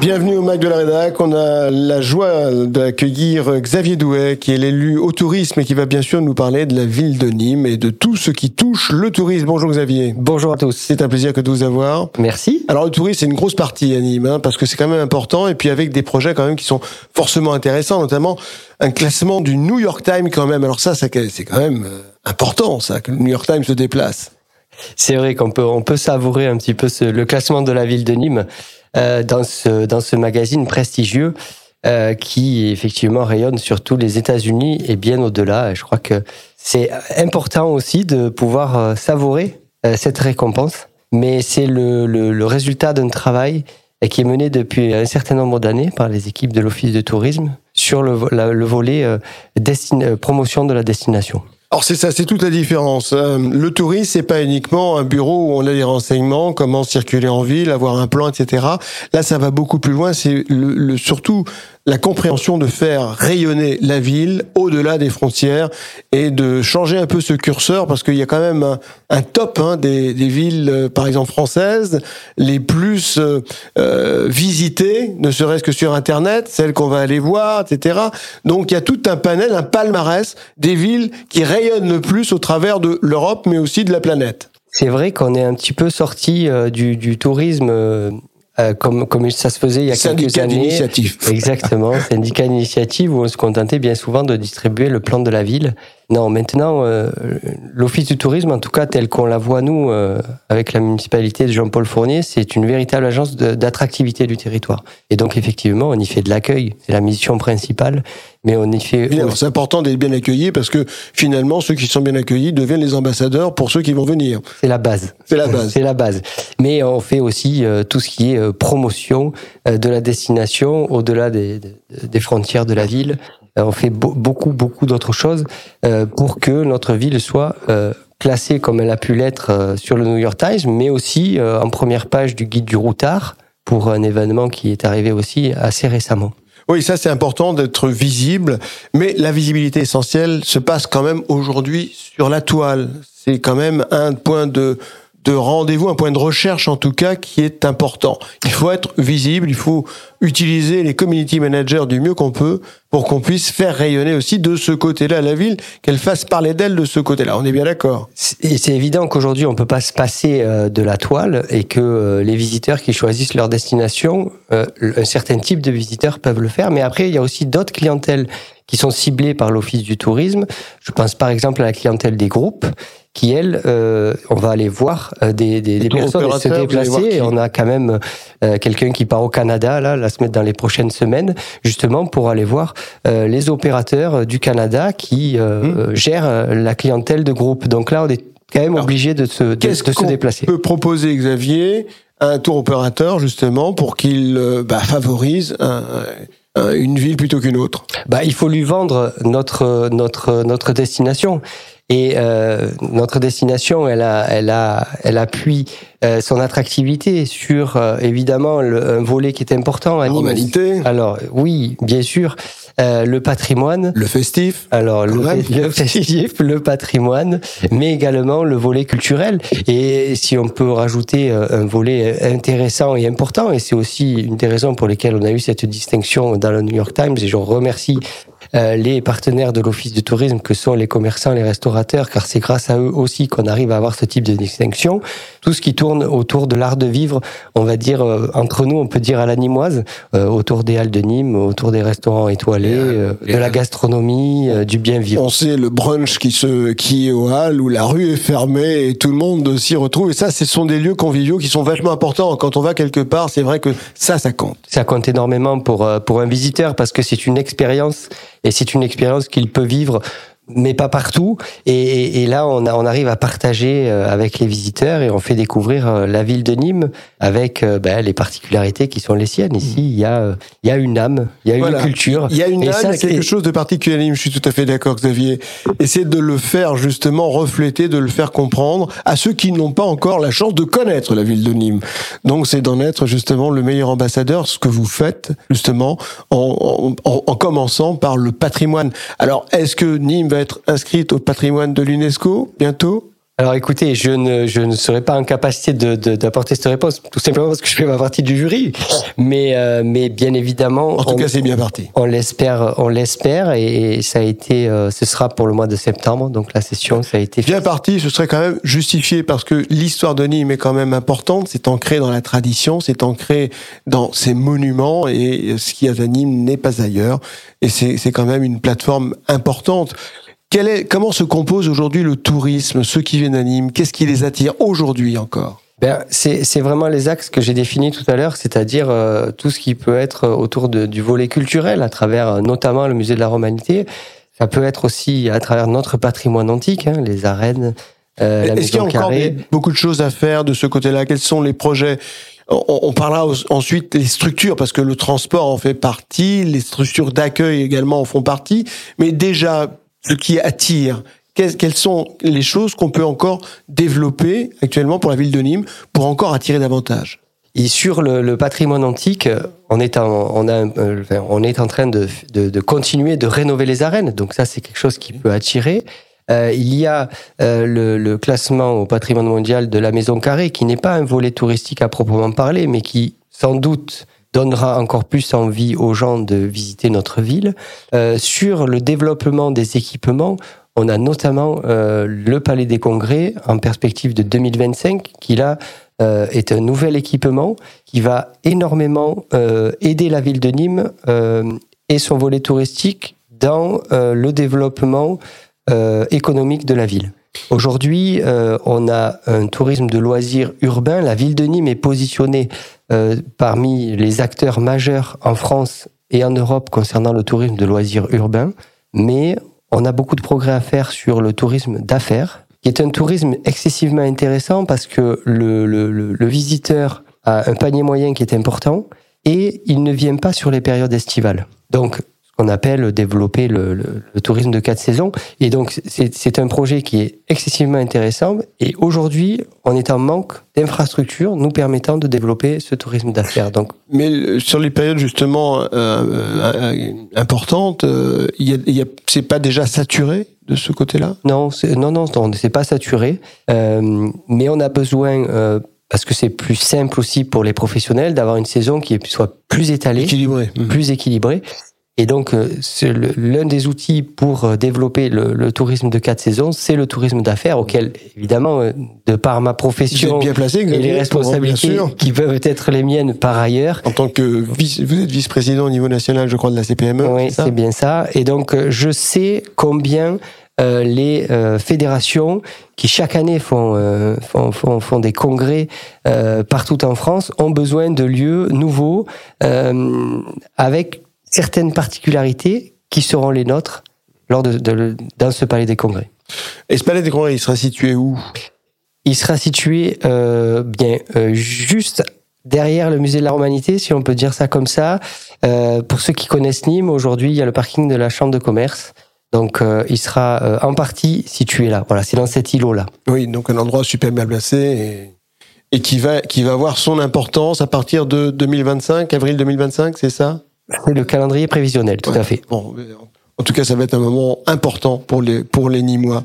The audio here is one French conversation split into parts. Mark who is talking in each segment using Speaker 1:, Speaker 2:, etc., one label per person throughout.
Speaker 1: Bienvenue au Mac de la Rédac. On a la joie d'accueillir Xavier Douet, qui est l'élu au tourisme et qui va bien sûr nous parler de la ville de Nîmes et de tout ce qui touche le tourisme. Bonjour Xavier.
Speaker 2: Bonjour à tous.
Speaker 1: C'est un plaisir que de vous avoir.
Speaker 2: Merci.
Speaker 1: Alors le tourisme, c'est une grosse partie à Nîmes, hein, parce que c'est quand même important, et puis avec des projets quand même qui sont forcément intéressants, notamment un classement du New York Times quand même. Alors ça, c'est quand même euh, important, ça, que le New York Times se déplace.
Speaker 2: C'est vrai qu'on peut, on peut savourer un petit peu ce, le classement de la ville de Nîmes dans, ce, dans ce magazine prestigieux euh, qui effectivement rayonne sur tous les États-Unis et bien au-delà. Je crois que c'est important aussi de pouvoir euh, savourer euh, cette récompense, mais c'est le, le, résultat d'un travail qui est mené depuis un certain nombre d'années par les équipes de l'Office de tourisme sur le, le volet euh, promotion de la destination.
Speaker 1: Alors c'est ça, c'est toute la différence. Euh, le tourisme, c'est pas uniquement un bureau où on a des renseignements, comment circuler en ville, avoir un plan, etc. Là, ça va beaucoup plus loin. C'est le, surtout la compréhension de faire rayonner la ville au-delà des frontières et de changer un peu ce curseur parce qu'il y a quand même un, top hein, des, des, villes, euh, par exemple françaises, les plus euh, euh, visitées, ne serait-ce que sur Internet, celles qu'on va aller voir, etc. Donc il y a tout un panel, un palmarès des villes qui rayonnent le plus au travers de l'Europe, mais aussi de la planète.
Speaker 2: C'est vrai qu'on est un petit peu sorti euh, du, du, tourisme euh, euh, comme, comme ça se faisait il y a quelques années.
Speaker 1: d'initiative.
Speaker 2: Exactement, syndicat d'initiative où on se contentait bien souvent de distribuer le plan de la ville. Non, maintenant, euh, l'Office du tourisme, en tout cas tel qu'on la voit nous, euh, avec la municipalité de Jean-Paul Fournier, c'est une véritable agence d'attractivité du territoire. Et donc effectivement, on y fait de l'accueil, c'est la mission principale, mais on y fait...
Speaker 1: C'est important d'être bien accueilli parce que finalement, ceux qui sont bien accueillis deviennent les ambassadeurs pour ceux qui vont venir.
Speaker 2: C'est la base.
Speaker 1: C'est la base.
Speaker 2: c'est la base. Mais on fait aussi euh, tout ce qui est euh, promotion euh, de la destination au-delà des, des, des frontières de la ville. Euh, on fait beaucoup, beaucoup d'autres choses euh, pour que notre ville soit euh, classée comme elle a pu l'être sur le New York Times, mais aussi en première page du guide du routard pour un événement qui est arrivé aussi assez récemment.
Speaker 1: Oui, ça c'est important d'être visible, mais la visibilité essentielle se passe quand même aujourd'hui sur la toile. C'est quand même un point de de rendez-vous, un point de recherche en tout cas qui est important. Il faut être visible, il faut utiliser les community managers du mieux qu'on peut pour qu'on puisse faire rayonner aussi de ce côté-là la ville, qu'elle fasse parler d'elle de ce côté-là. On est bien d'accord.
Speaker 2: Et c'est évident qu'aujourd'hui on peut pas se passer euh, de la toile et que euh, les visiteurs qui choisissent leur destination, euh, un certain type de visiteurs peuvent le faire, mais après il y a aussi d'autres clientèles qui sont ciblées par l'Office du tourisme. Je pense par exemple à la clientèle des groupes qui, elles, euh, on va aller voir euh, des, des, des personnes se déplacer. Et on a quand même euh, quelqu'un qui part au Canada, là, la semaine, dans les prochaines semaines, justement pour aller voir euh, les opérateurs du Canada qui mmh. gèrent la clientèle de groupe. Donc là, on est quand même obligé de se, de, de se déplacer.
Speaker 1: peut proposer, Xavier, un tour opérateur, justement, pour qu'il bah, favorise un, une ville plutôt qu'une autre?
Speaker 2: Bah, Il faut lui vendre notre, notre, notre destination. Et euh, notre destination, elle a, elle a, elle appuie euh, son attractivité sur euh, évidemment le, un volet qui est important.
Speaker 1: La humanité.
Speaker 2: Alors oui, bien sûr, euh, le patrimoine,
Speaker 1: le festif.
Speaker 2: Alors le, le, festif, le patrimoine, mais également le volet culturel. Et si on peut rajouter euh, un volet intéressant et important, et c'est aussi une des raisons pour lesquelles on a eu cette distinction dans le New York Times, et je remercie euh, les partenaires de l'Office du tourisme que sont les commerçants, les restaurateurs, car c'est grâce à eux aussi qu'on arrive à avoir ce type de distinction. Tout ce qui tourne autour de l'art de vivre, on va dire, euh, entre nous, on peut dire à la nîmoise, euh, autour des halles de Nîmes, autour des restaurants étoilés, euh, de la gastronomie, euh, du bien vivre.
Speaker 1: On sait le brunch qui se, qui est aux halles, où la rue est fermée et tout le monde s'y retrouve. Et ça, ce sont des lieux conviviaux qui sont vachement importants. Quand on va quelque part, c'est vrai que ça, ça compte.
Speaker 2: Ça compte énormément pour, pour un visiteur parce que c'est une expérience et c'est une expérience qu'il peut vivre mais pas partout. Et, et, là, on, a, on arrive à partager euh, avec les visiteurs et on fait découvrir euh, la ville de Nîmes avec euh, ben, les particularités qui sont les siennes. Ici, il y a, il y a une âme, il y a
Speaker 1: voilà.
Speaker 2: une culture.
Speaker 1: Il y a une
Speaker 2: et
Speaker 1: âme,
Speaker 2: ça,
Speaker 1: il y a quelque chose de particulier à Nîmes. Je suis tout à fait d'accord, Xavier. Et c'est de le faire justement refléter, de le faire comprendre à ceux qui n'ont pas encore la chance de connaître la ville de Nîmes. Donc, c'est d'en être justement le meilleur ambassadeur, ce que vous faites justement en, en, en commençant par le patrimoine. Alors, est-ce que Nîmes va va être inscrite au patrimoine de l'UNESCO bientôt
Speaker 2: alors écoutez, je ne, je ne serai pas en capacité d'apporter de, cette réponse, tout simplement parce que je fais ma partie du jury. Mais, euh, mais bien évidemment.
Speaker 1: En tout cas, c'est bien parti.
Speaker 2: On l'espère, on l'espère, et, ça a été, euh, ce sera pour le mois de septembre, donc la session, ça a été.
Speaker 1: Bien parti, ce serait quand même justifié parce que l'histoire de Nîmes est quand même importante, c'est ancré dans la tradition, c'est ancré dans ses monuments, et ce qu'il y a à Nîmes n'est pas ailleurs, et c'est quand même une plateforme importante comment se compose aujourd'hui le tourisme, ceux qui viennent à Nîmes? Qu'est-ce qui les attire aujourd'hui encore?
Speaker 2: Ben, c'est vraiment les axes que j'ai définis tout à l'heure, c'est-à-dire euh, tout ce qui peut être autour du volet culturel, à travers euh, notamment le musée de la Romanité. Ça peut être aussi à travers notre patrimoine antique, hein, les arènes,
Speaker 1: euh, Est-ce qu'il y a encore beaucoup de choses à faire de ce côté-là? Quels sont les projets? On, parlera ensuite des structures, parce que le transport en fait partie, les structures d'accueil également en font partie. Mais déjà, qui attire Quelles sont les choses qu'on peut encore développer actuellement pour la ville de Nîmes pour encore attirer davantage?
Speaker 2: Et sur le, patrimoine antique, on est en, euh, train de, de, continuer de rénover les arènes. Donc ça, c'est quelque chose qui peut attirer. Euh, il y a euh, le, le, classement au patrimoine mondial de la Maison Carrée, qui n'est pas un volet touristique à proprement parler, mais qui, sans doute, donnera encore plus envie aux gens de visiter notre ville. Euh, sur le développement des équipements, on a notamment euh, le Palais des Congrès en perspective de 2025, qui là euh, est un nouvel équipement qui va énormément aider la ville de Nîmes et son volet touristique dans le développement économique de la ville. Aujourd'hui, on a un tourisme de loisirs urbain. La ville de Nîmes est positionnée euh, parmi les acteurs majeurs en France et en Europe concernant le tourisme de loisirs urbains, mais on a beaucoup de progrès à faire sur le tourisme d'affaires, qui est un tourisme excessivement intéressant parce que le, visiteur a un panier moyen qui est important et il ne vient pas sur les périodes estivales. Donc, qu'on appelle développer le, le, le, tourisme de quatre saisons. Et donc, c'est un projet qui est excessivement intéressant. Et aujourd'hui, on est en manque d'infrastructures nous permettant de développer ce tourisme d'affaires. Donc,
Speaker 1: mais sur les périodes justement euh, euh, importantes, euh, y a, y a c'est pas déjà saturé de ce côté-là?
Speaker 2: Non, non, non, non, c'est pas saturé. Euh, mais on a besoin parce que c'est plus simple aussi pour les professionnels d'avoir une saison qui soit plus étalée,
Speaker 1: équilibrée.
Speaker 2: plus équilibrée. Et donc, euh, l'un des outils pour euh, développer le, tourisme de quatre saisons, c'est le tourisme d'affaires, auquel, évidemment, euh, de par ma profession
Speaker 1: bien placé,
Speaker 2: et les responsabilités qui peuvent être les miennes par ailleurs.
Speaker 1: En tant que vice, vous êtes vice-président au niveau national, je crois, de la CPME.
Speaker 2: Oui, c'est bien ça. Et donc, je sais combien euh, les euh, fédérations qui chaque année font, euh, font, font, font, des congrès partout en France ont besoin de lieux nouveaux avec certaines particularités qui seront les nôtres lors de, de, dans ce palais des congrès.
Speaker 1: Et ce palais des congrès, il sera situé où?
Speaker 2: Il sera situé euh, bien euh, juste derrière le musée de la Romanité, si on peut dire ça comme ça. Euh, pour ceux qui connaissent Nîmes, aujourd'hui, il y a le parking de la Chambre de commerce. Donc, euh, il sera euh, en partie situé là. Voilà, c'est dans cet îlot-là.
Speaker 1: Oui, donc un endroit super bien placé et, et qui va qui va avoir son importance à partir de 2025, avril 2025, c'est ça?
Speaker 2: Le calendrier prévisionnel, tout à fait.
Speaker 1: Bon, en tout cas, ça va être un moment important pour les, pour les Nîmois.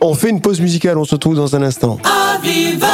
Speaker 1: On fait une pause musicale, on se retrouve dans un instant. Aviva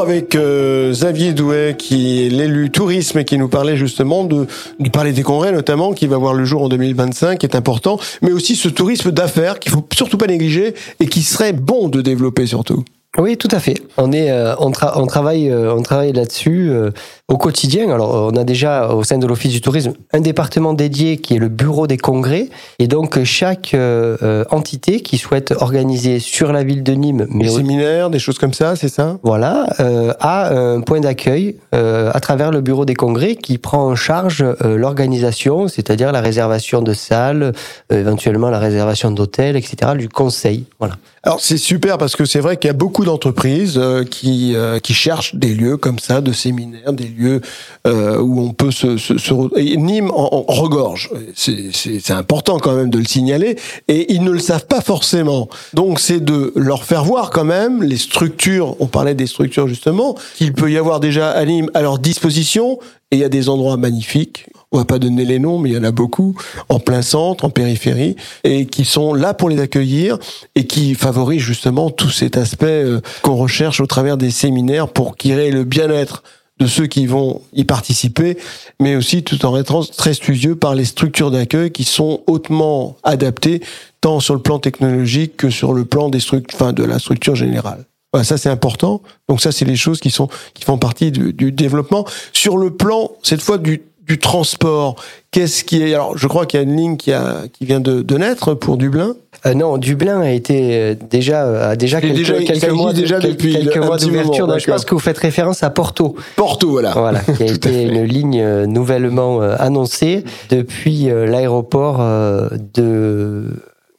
Speaker 1: Avec euh, Xavier Douet, qui est l'élu tourisme et qui nous parlait justement de, du Palais des Congrès notamment, qui va voir le jour en 2025, qui est important, mais aussi ce tourisme d'affaires qu'il faut surtout pas négliger et qui serait bon de développer surtout.
Speaker 2: Oui, tout à fait. On est, euh, on, tra- on travaille, euh, on travaille là-dessus euh, au quotidien. Alors, on a déjà au sein de l'Office du tourisme un département dédié qui est le bureau des congrès, et donc chaque euh, euh, entité qui souhaite organiser sur la ville de Nîmes, mais
Speaker 1: Des séminaires, des choses comme ça, c'est ça?
Speaker 2: Voilà, euh, a un point d'accueil euh, à travers le bureau des congrès qui prend en charge euh, l'organisation, c'est-à-dire la réservation de salles, euh, éventuellement la réservation d'hôtels, etc., du conseil. Voilà.
Speaker 1: Alors c'est super parce que c'est vrai qu'il y a beaucoup d'entreprises euh, qui euh, qui cherchent des lieux comme ça, de séminaires, des lieux euh, où on peut se, se, se Nîmes en, en regorge. C'est important quand même de le signaler et ils ne le savent pas forcément. Donc c'est de leur faire voir quand même les structures. On parlait des structures justement qu'il peut y avoir déjà à Nîmes à leur disposition et il y a des endroits magnifiques. On va pas donner les noms, mais il y en a beaucoup en plein centre, en périphérie, et qui sont là pour les accueillir et qui favorisent justement tout cet aspect euh, qu'on recherche au travers des séminaires pour qu'il ait le bien-être de ceux qui vont y participer, mais aussi tout en étant très studieux par les structures d'accueil qui sont hautement adaptées tant sur le plan technologique que sur le plan des enfin de la structure générale. Voilà, ça c'est important. Donc ça c'est les choses qui sont qui font partie du, du développement sur le plan cette fois du du transport. Qu'est-ce qui est alors je crois qu'il y a une ligne qui a qui vient de, de naître pour Dublin.
Speaker 2: Euh, non, Dublin a été euh, déjà a déjà quelques,
Speaker 1: déjà-
Speaker 2: mois,
Speaker 1: déjà depuis
Speaker 2: quelques mois d'ouverture. Donc, Je pense que vous faites référence à Porto.
Speaker 1: Porto voilà.
Speaker 2: Voilà, qui a été une ligne euh, nouvellement euh, annoncée depuis euh, l'aéroport euh, de.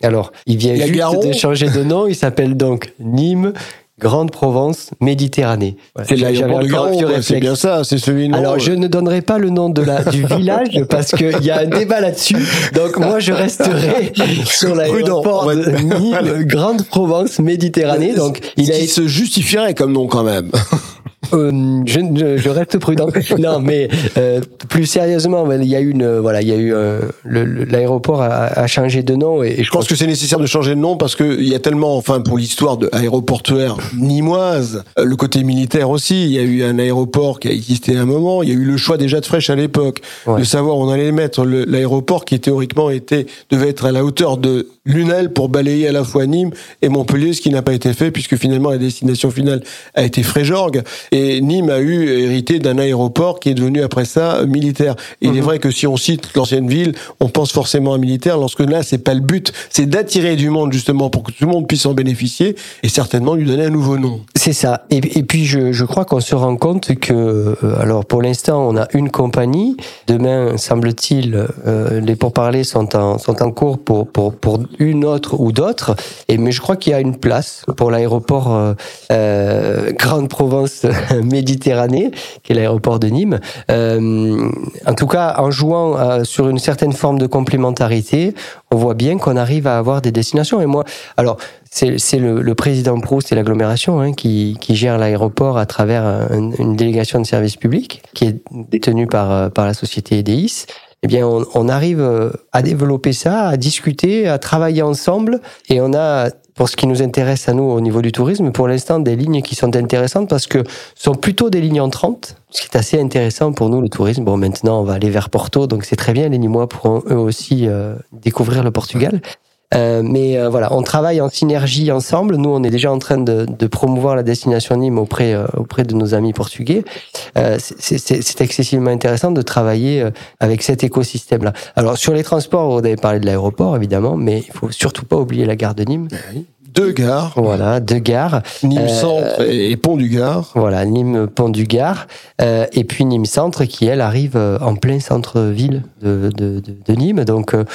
Speaker 2: Alors, il vient juste de changer de nom. Il s'appelle donc Nîmes Grande Provence Méditerranée. Voilà.
Speaker 1: C'est l'aéroport de Garon, c'est bien ça, c'est celui non,
Speaker 2: Alors, je ne donnerai pas le nom de la, du village parce qu'il y a un débat là-dessus. Donc, moi, je resterai sur l'aéroport
Speaker 1: on
Speaker 2: de
Speaker 1: va-
Speaker 2: Nîmes, Grande Provence Méditerranée. Donc, il a
Speaker 1: qui se justifierait comme nom quand même.
Speaker 2: euh, je, je, je reste prudent. non, mais euh, plus sérieusement, il y a eu une, voilà, il y a eu euh, l'aéroport a, a changé de nom et, et
Speaker 1: Je pense que c'est nécessaire de changer de nom parce que il y a tellement, enfin, pour l'histoire de aéroportuaire nimoise, euh, le côté militaire aussi. Il y a eu un aéroport qui a existé à un moment. Il y a eu le choix déjà de Fraîche à l'époque
Speaker 2: Ouais.
Speaker 1: de savoir où on allait mettre l'aéroport qui théoriquement était devait être à la hauteur de Lunel pour balayer à la fois Nîmes et Montpellier, ce qui n'a pas été fait puisque finalement la destination finale a été Fréjorgue et Nîmes a eu hérité d'un aéroport qui est devenu après ça militaire. Et il est vrai que si on cite l'ancienne ville, on pense forcément à militaire, lorsque là c'est pas le but, c'est d'attirer du monde justement pour que tout le monde puisse en bénéficier et certainement lui donner un nouveau nom.
Speaker 2: C'est ça. Et, et puis je, je crois qu'on se rend compte que, euh, alors pour l'instant, on a une compagnie. Demain, semble-t-il, euh, les pourparlers sont en, sont en cours pour, pour, pour une autre ou d'autres. Et mais je crois qu'il y a une place pour l'aéroport euh, euh, Grande Provence Méditerranée, qui est l'aéroport de Nîmes. Euh, en tout cas, en jouant euh, sur une certaine forme de complémentarité, on voit bien qu'on arrive à avoir des destinations. Et moi, alors c'est le, président Pro, c'est l'agglomération hein, qui, qui gère l'aéroport à travers un- une délégation de service public qui est détenue par, par la société EDIS. Eh bien, on, on arrive euh, à développer ça, à discuter, à travailler ensemble, et on a, pour ce qui nous intéresse à nous au niveau du tourisme, pour l'instant des lignes qui sont intéressantes parce que ce sont plutôt des lignes entrantes, ce qui est assez intéressant pour nous le tourisme. Bon, maintenant on va aller vers Porto, donc c'est très bien. Les Nîmois pourront eux aussi euh, découvrir le Portugal. Euh, mais euh, voilà, on travaille en synergie ensemble. Nous, on est déjà en train de, de promouvoir la destination Nîmes auprès euh, auprès de nos amis portugais. Euh, c'est- excessivement intéressant de travailler euh, avec cet écosystème-là. Alors sur les transports, vous avez parlé de l'aéroport évidemment, mais il faut surtout pas oublier la gare de Nîmes.
Speaker 1: deux gares,
Speaker 2: Voilà, deux gares.
Speaker 1: Nîmes
Speaker 2: Euh,
Speaker 1: Centre et Pont du Gard.
Speaker 2: Voilà, Nîmes Pont du Gard. Euh, et puis Nîmes Centre qui, elle, arrive en plein centre-ville de, de, de, de Nîmes. Donc, euh,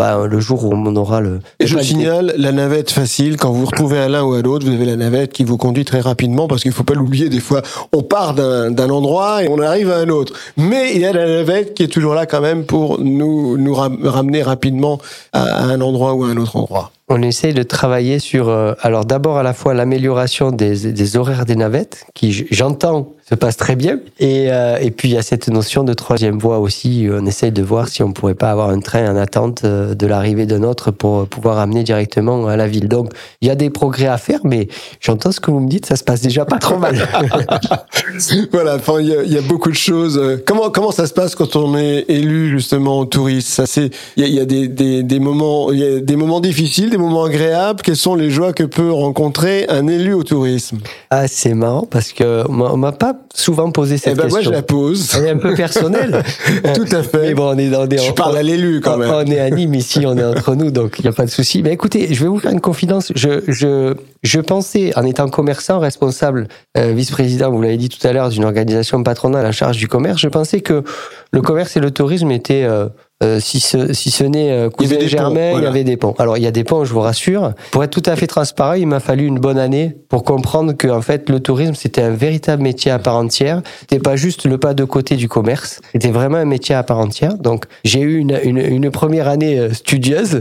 Speaker 2: bah, le jour où on aura le.
Speaker 1: Et je
Speaker 2: le-
Speaker 1: signale la navette facile. Quand vous vous retrouvez à l'un ou à l'autre, vous avez la navette qui vous conduit très rapidement parce qu'il faut pas l'oublier. Des fois, on part d'un endroit et on arrive à un autre. Mais il y a la navette qui est toujours là quand même pour nous nous ram- ramener rapidement à, à un endroit ou à un autre endroit.
Speaker 2: On essaye de travailler sur, euh, alors d'abord à la fois l'amélioration des, des horaires des navettes, qui j'entends se passe très bien, et, euh, et puis il y a cette notion de troisième voie aussi. On essaye de voir si on pourrait pas avoir un train en attente euh, de l'arrivée d'un autre pour pouvoir amener directement à la ville. Donc il y a des progrès à faire, mais j'entends ce que vous me dites, ça se passe déjà pas trop mal.
Speaker 1: Voilà, enfin, il y a, il y a beaucoup de choses. Euh, Comment comment ça se passe quand on est élu justement touriste? Ça c'est il y a, il y a des, des, des moments il y a des moments difficiles, des moments agréables. Quelles sont les joies que peut rencontrer un élu au tourisme?
Speaker 2: Ah c'est marrant parce que on m'a pas souvent posé
Speaker 1: Eh
Speaker 2: cette
Speaker 1: ben moi je
Speaker 2: question.
Speaker 1: la pose.
Speaker 2: Elle est un peu personnelle.
Speaker 1: Tout à fait.
Speaker 2: Mais bon, on est dans des.
Speaker 1: Je parle à l'élu quand même.
Speaker 2: on est à Nîmes ici, on est entre nous, donc il n'y a pas de souci. Mais écoutez, je vais vous faire une confidence. Je, je, je pensais, en étant commerçant, responsable, euh, vice-président, vous l'avez dit tout à l'heure, d'une organisation patronale en charge du commerce, je pensais que le commerce et le tourisme étaient, euh, euh, si ce, si ce n'est cousin
Speaker 1: des
Speaker 2: germain,
Speaker 1: ponts,
Speaker 2: il y
Speaker 1: voilà.
Speaker 2: avait des ponts. Alors il y a des ponts, je vous rassure. Pour être tout à fait transparent, il m'a fallu une bonne année pour comprendre que en fait le tourisme c'était un véritable métier à part entière. C'était pas juste le pas de côté du commerce. C'était vraiment un métier à part entière. Donc j'ai eu une, une, une première année euh, studieuse.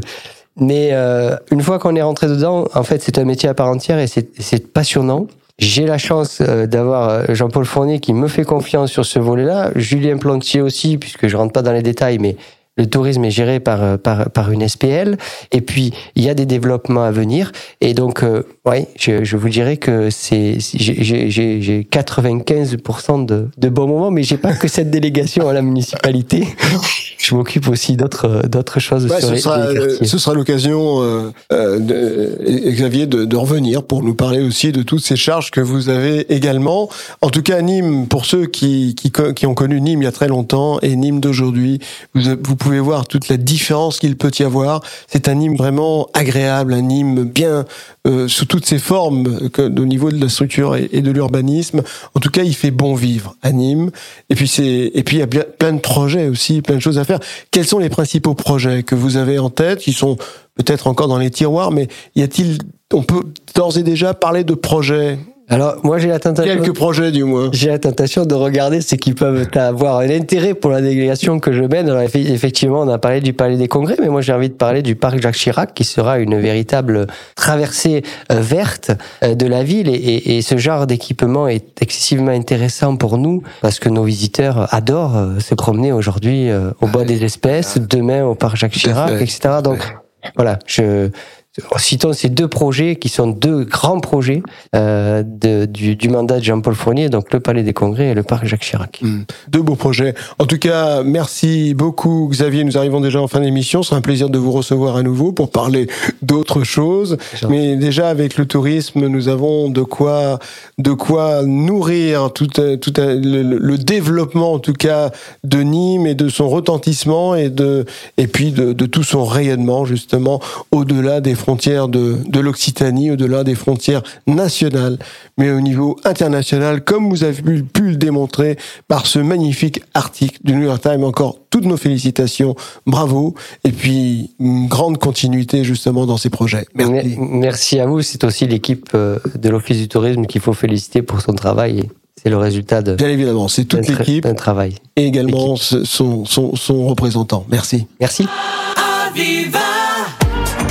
Speaker 2: Mais euh, une fois qu'on est rentré dedans, en fait, c'est un métier à part entière et c'est passionnant. J'ai la chance euh, d'avoir Jean-Paul Fournier qui me fait confiance sur ce volet-là, Julien Plantier aussi, puisque je rentre pas dans les détails, mais le tourisme est géré par, euh, par, par une SPL. Et puis, il y a des développements à venir. Et donc, euh, ouais, je, je vous dirais que c'est, j'ai- j'ai j'ai- j'ai 95% de, de bons moments, mais j'ai pas que cette délégation à la municipalité. Je m'occupe aussi d'autres, d'autres choses
Speaker 1: Ouais,
Speaker 2: sur
Speaker 1: ce,
Speaker 2: les,
Speaker 1: sera,
Speaker 2: les
Speaker 1: euh,
Speaker 2: quartiers.
Speaker 1: ce sera l'occasion, euh, de, Xavier, de, de revenir pour nous parler aussi de toutes ces charges que vous avez également. En tout cas, Nîmes, pour ceux qui, qui, qui ont connu Nîmes il y a très longtemps et Nîmes d'aujourd'hui, vous, vous pouvez voir toute la différence qu'il peut y avoir. C'est un Nîmes vraiment agréable, un Nîmes bien euh, sous toutes ses formes au niveau de la structure et, et de l'urbanisme. En tout cas, il fait bon vivre à Nîmes. Et puis c'est il y a plein de projets aussi, plein de choses à faire. Quels sont les principaux projets que vous avez en tête, qui sont peut-être encore dans les tiroirs, mais y a-t-il, on peut d'ores et déjà parler de projets,
Speaker 2: Alors, moi, j'ai la tentation.
Speaker 1: quelques projets du moins.
Speaker 2: J'ai la tentation de regarder ce qui peuvent avoir un intérêt pour la délégation que je mène. Alors effe- effectivement, on a parlé du Palais des Congrès, mais moi j'ai envie de parler du parc Jacques Chirac, qui sera une véritable traversée euh, verte euh, de la ville. Et, et- et ce genre d'équipement est excessivement intéressant pour nous, parce que nos visiteurs adorent euh, se promener aujourd'hui au bois des espèces, demain au parc Jacques Chirac, etc. Donc voilà, je... Citons ces deux projets qui sont deux grands projets euh, de- du, du mandat de Jean-Paul Fournier, donc le Palais des Congrès et le parc Jacques Chirac.
Speaker 1: Hmm. Deux beaux projets. En tout cas, merci beaucoup Xavier. Nous arrivons déjà en fin d'émission. Ce sera un plaisir de vous recevoir à nouveau pour parler d'autres choses. Mais déjà avec le tourisme, nous avons de quoi, de quoi nourrir tout, tout le développement en tout cas de Nîmes et de son retentissement et de et puis de, de tout son rayonnement justement au-delà des frontières de, de l'Occitanie, au-delà des frontières nationales, mais au niveau international, comme vous avez pu, pu le démontrer par ce magnifique article du New York Times. Encore toutes nos félicitations, bravo, et puis une grande continuité justement dans ces projets. Merci.
Speaker 2: Mer- Merci à vous. C'est aussi l'équipe euh, de l'Office du tourisme qu'il faut féliciter pour son travail. Et C'est le résultat de
Speaker 1: Bien évidemment, c'est toute
Speaker 2: tra-
Speaker 1: l'équipe
Speaker 2: d'un travail.
Speaker 1: et également son, son, son représentant. Merci.
Speaker 2: Merci.